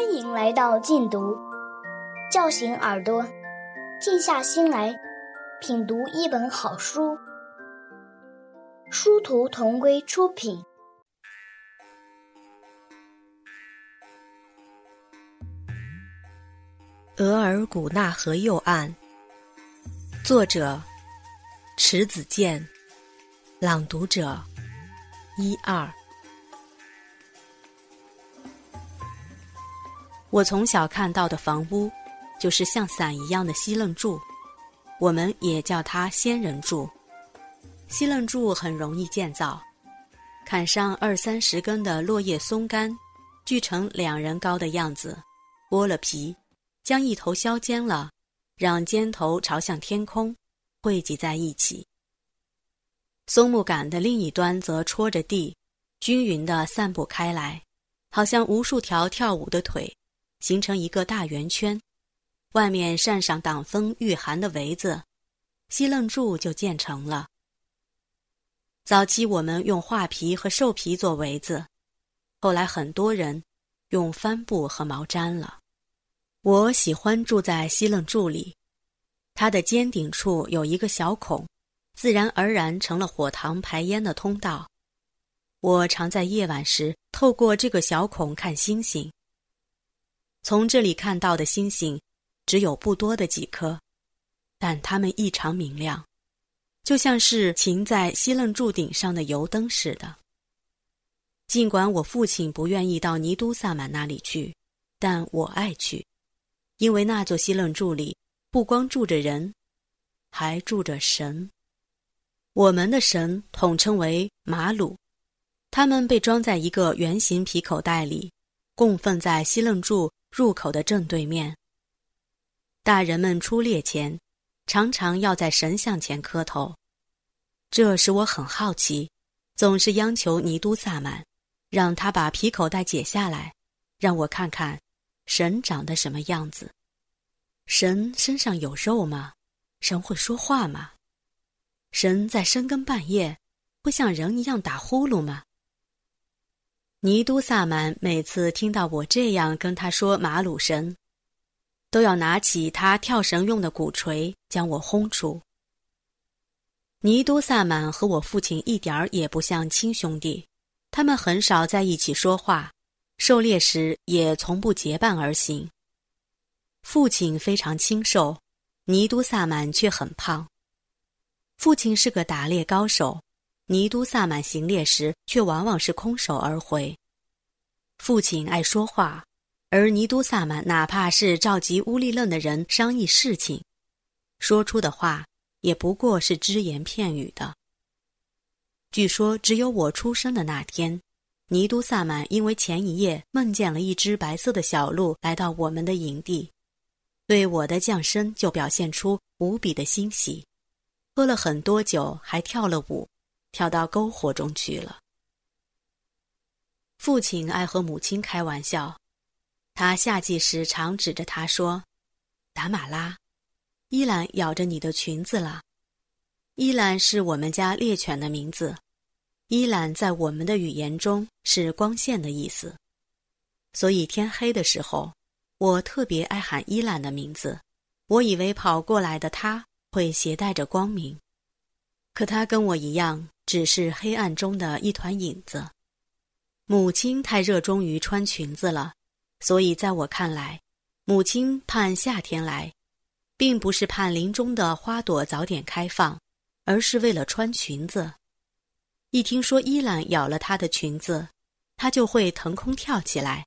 欢迎来到静读，叫醒耳朵，静下心来品读一本好书。殊途同归出品，《额尔古纳河右岸》，作者迟子建，朗读者一二。我从小看到的房屋，就是像伞一样的西楞柱，我们也叫它仙人柱。西楞柱很容易建造，砍上二三十根的落叶松干，锯成两人高的样子，剥了皮，将一头削尖了，让尖头朝向天空，汇集在一起。松木杆的另一端则戳着地，均匀地散布开来，好像无数条跳舞的腿，形成一个大圆圈。外面扇上挡风御寒的围子，西楞柱就建成了。早期我们用画皮和兽皮做围子，后来很多人用帆布和毛毡了。我喜欢住在西楞柱里，它的尖顶处有一个小孔，自然而然成了火塘排烟的通道。我常在夜晚时透过这个小孔看星星。从这里看到的星星只有不多的几颗，但它们异常明亮。就像是擎在西楞柱顶上的油灯似的。尽管我父亲不愿意到尼都萨满那里去，但我爱去，因为那座西楞柱里不光住着人，还住着神。我们的神统称为马鲁，他们被装在一个圆形皮口袋里，供奉在西楞柱入口的正对面。大人们出猎前。常常要在神像前磕头，这使我很好奇，总是央求尼都萨满，让他把皮口袋解下来，让我看看神长得什么样子。神身上有肉吗？神会说话吗？神在深更半夜会像人一样打呼噜吗？尼都萨满每次听到我这样跟他说马鲁神。都要拿起他跳绳用的鼓槌将我轰出。尼都萨满和我父亲一点儿也不像亲兄弟，他们很少在一起说话，狩猎时也从不结伴而行。父亲非常清瘦，尼都萨满却很胖。父亲是个打猎高手，尼都萨满行猎时却往往是空手而回。父亲爱说话。而尼都萨满哪怕是召集乌力楞的人商议事情，说出的话也不过是只言片语的。据说只有我出生的那天，尼都萨满因为前一夜梦见了一只白色的小鹿来到我们的营地，对我的降生就表现出无比的欣喜，喝了很多酒，还跳了舞，跳到篝火中去了。父亲爱和母亲开玩笑。他夏季时常指着他说：“达马拉，伊兰咬着你的裙子了。”伊兰是我们家猎犬的名字。伊兰在我们的语言中是光线的意思，所以天黑的时候，我特别爱喊伊兰的名字。我以为跑过来的他会携带着光明，可他跟我一样，只是黑暗中的一团影子。母亲太热衷于穿裙子了。所以，在我看来，母亲盼夏天来，并不是盼林中的花朵早点开放，而是为了穿裙子。一听说伊兰咬了她的裙子，她就会腾空跳起来，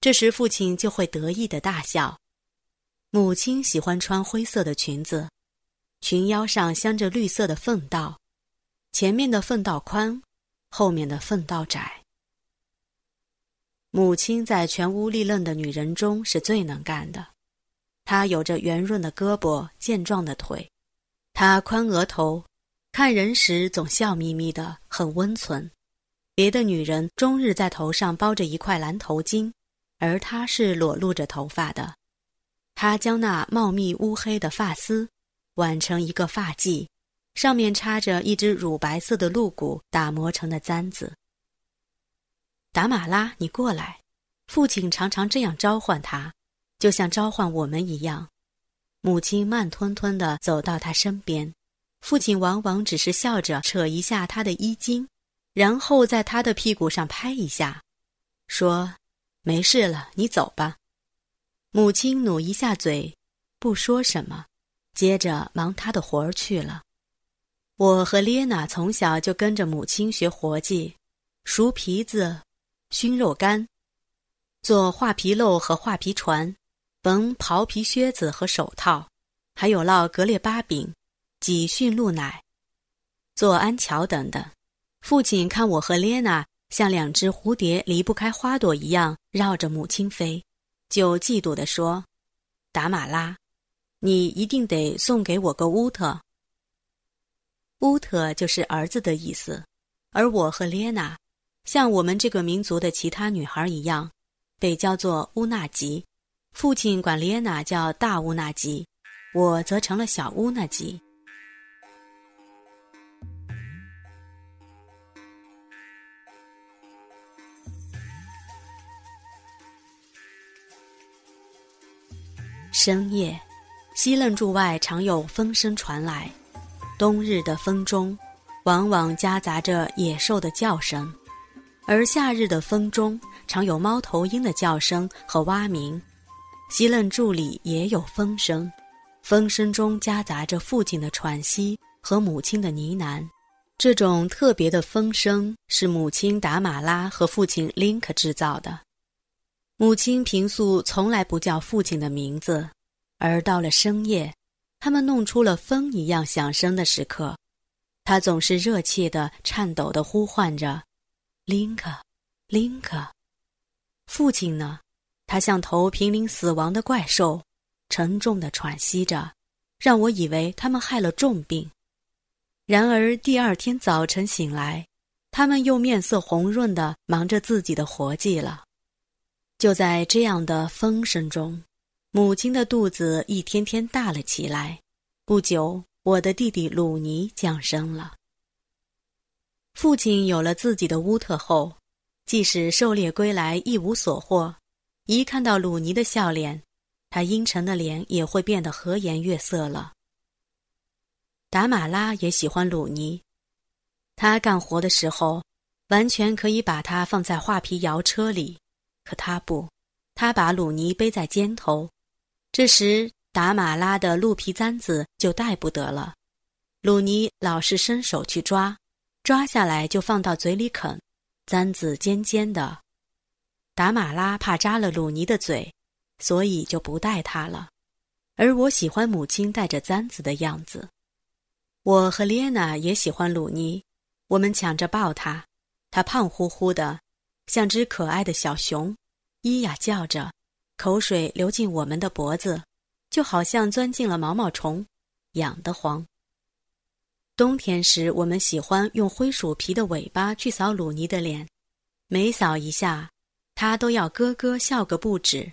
这时父亲就会得意的大笑。母亲喜欢穿灰色的裙子，裙腰上镶着绿色的缝道，前面的缝道宽，后面的缝道窄。母亲在全屋立愣的女人中是最能干的，她有着圆润的胳膊、健壮的腿，她宽额头，看人时总笑眯眯的，很温存。别的女人终日在头上包着一块蓝头巾，而她是裸露着头发的。她将那茂密乌黑的发丝挽成一个发髻，上面插着一只乳白色的鹿骨打磨成的簪子。达马拉，你过来，父亲常常这样召唤他，就像召唤我们一样。母亲慢吞吞地走到他身边，父亲往往只是笑着扯一下他的衣襟，然后在他的屁股上拍一下，说：“没事了，你走吧。”母亲努一下嘴，不说什么，接着忙她的活儿去了。我和列娜从小就跟着母亲学活计，熟皮子，熏肉干，做画皮漏和画皮船，缝袍皮靴子和手套，还有烙格列巴饼，挤驯鹿奶，做安桥等等。父亲看我和列娜像两只蝴蝶离不开花朵一样绕着母亲飞，就嫉妒地说：“达马拉，你一定得送给我个乌特。”乌特就是儿子的意思，而我和列娜，像我们这个民族的其他女孩一样，被叫做乌纳吉。父亲管列娜叫大乌纳吉，我则成了小乌纳吉。深夜，西楞柱外常有风声传来。冬日的风中，往往夹杂着野兽的叫声；而夏日的风中，常有猫头鹰的叫声和蛙鸣。西楞柱里也有风声，风声中夹杂着父亲的喘息和母亲的呢喃。这种特别的风声是母亲达马拉和父亲林克制造的。母亲平素从来不叫父亲的名字，而到了深夜。他们弄出了风一样响声的时刻，他总是热切的、颤抖的呼唤着：“林克，林克。”父亲呢？他像头濒临死亡的怪兽，沉重的喘息着，让我以为他们害了重病。然而第二天早晨醒来，他们又面色红润的忙着自己的活计了。就在这样的风声中。母亲的肚子一天天大了起来。不久，我的弟弟鲁尼降生了。父亲有了自己的乌特后，即使狩猎归来一无所获，一看到鲁尼的笑脸，他阴沉的脸也会变得和颜悦色了。达马拉也喜欢鲁尼，他干活的时候，完全可以把他放在画皮摇车里，可他不，他把鲁尼背在肩头。这时，达马拉的鹿皮簪子就带不得了。鲁尼老是伸手去抓，抓下来就放到嘴里啃，簪子尖尖的。达马拉怕扎了鲁尼的嘴，所以就不带它了。而我喜欢母亲带着簪子的样子。我和列娜也喜欢鲁尼，我们抢着抱他，他胖乎乎的，像只可爱的小熊，咿呀叫着。口水流进我们的脖子，就好像钻进了毛毛虫，痒得慌。冬天时，我们喜欢用灰鼠皮的尾巴去扫鲁尼的脸，每扫一下，他都要咯咯笑个不止。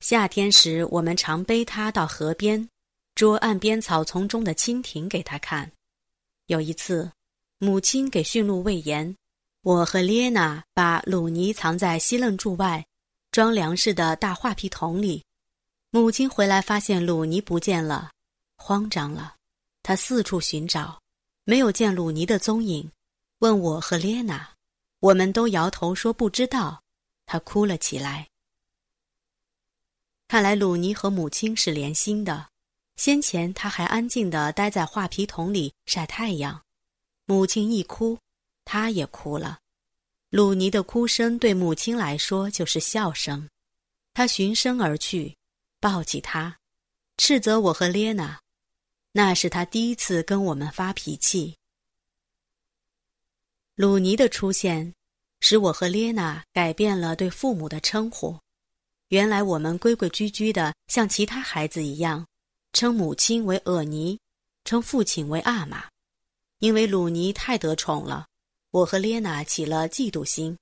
夏天时，我们常背他到河边，捉岸边草丛中的蜻蜓给他看。有一次，母亲给驯鹿喂盐，我和列娜把鲁尼藏在西楞柱外。装粮食的大画皮桶里，母亲回来发现鲁尼不见了，慌张了。她四处寻找，没有见鲁尼的踪影，问我和列娜，我们都摇头说不知道。她哭了起来。看来鲁尼和母亲是连心的。先前他还安静地待在画皮桶里晒太阳，母亲一哭，他也哭了。鲁尼的哭声对母亲来说就是笑声，他循声而去，抱起他，斥责我和列娜。那是他第一次跟我们发脾气。鲁尼的出现，使我和列娜改变了对父母的称呼。原来我们规规矩矩的，像其他孩子一样，称母亲为厄尼，称父亲为阿玛，因为鲁尼太得宠了。我和列娜起了嫉妒心，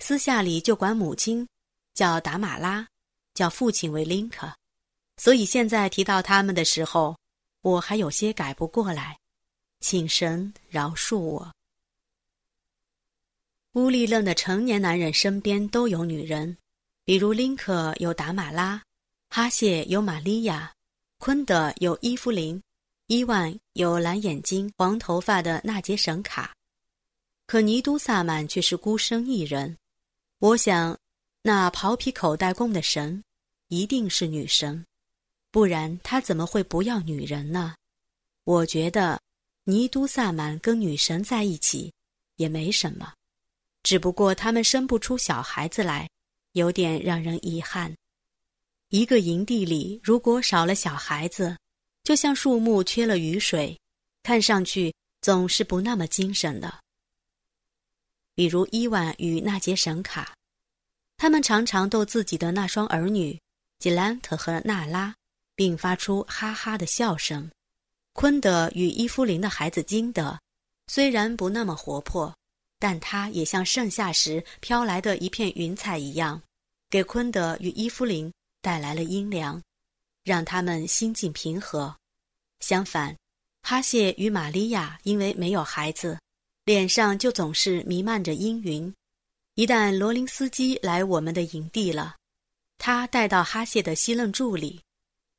私下里就管母亲叫达马拉，叫父亲为林克，所以现在提到他们的时候，我还有些改不过来，请神饶恕我。乌利楞的成年男人身边都有女人，比如林可有达玛拉，哈谢有玛利亚，昆德有伊芙琳，伊万有蓝眼睛、黄头发的纳杰神卡。可尼都萨满却是孤身一人。我想，那刨皮口袋供的神，一定是女神，不然他怎么会不要女人呢？我觉得，尼都萨满跟女神在一起，也没什么，只不过他们生不出小孩子来，有点让人遗憾。一个营地里如果少了小孩子，就像树木缺了雨水，看上去总是不那么精神的。比如伊万与纳杰神卡，他们常常逗自己的那双儿女吉兰特和娜拉，并发出哈哈的笑声。昆德与伊夫林的孩子金德，虽然不那么活泼，但他也像盛夏时飘来的一片云彩一样，给昆德与伊夫林带来了阴凉，让他们心境平和。相反，哈谢与玛利亚因为没有孩子，脸上就总是弥漫着阴云。一旦罗林斯基来我们的营地了，他带到哈谢的西楞柱里，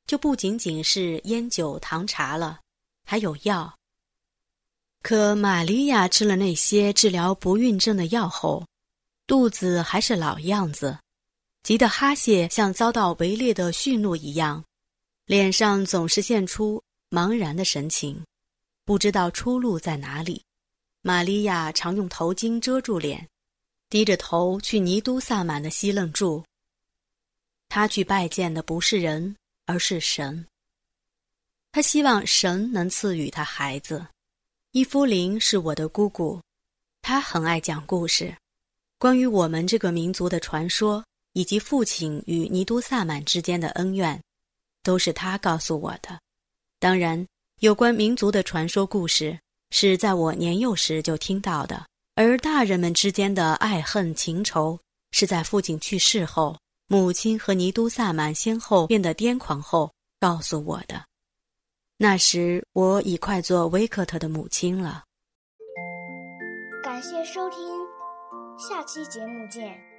就不仅仅是烟酒糖茶了。还有药。可玛利亚吃了那些治疗不孕症的药后，肚子还是老样子，急得哈谢像遭到围猎的驯鹿一样，脸上总是现出茫然的神情，不知道出路在哪里。玛利亚常用头巾遮住脸，低着头去尼都萨满的西楞住。他去拜见的不是人，而是神。他希望神能赐予他孩子。伊夫林是我的姑姑，她很爱讲故事，关于我们这个民族的传说，以及父亲与尼都萨满之间的恩怨，都是她告诉我的。当然，有关民族的传说故事是在我年幼时就听到的，而大人们之间的爱恨情仇是在父亲去世后，母亲和尼都萨满先后变得癫狂后告诉我的。那时我已快做维克特的母亲了。感谢收听，下期节目见。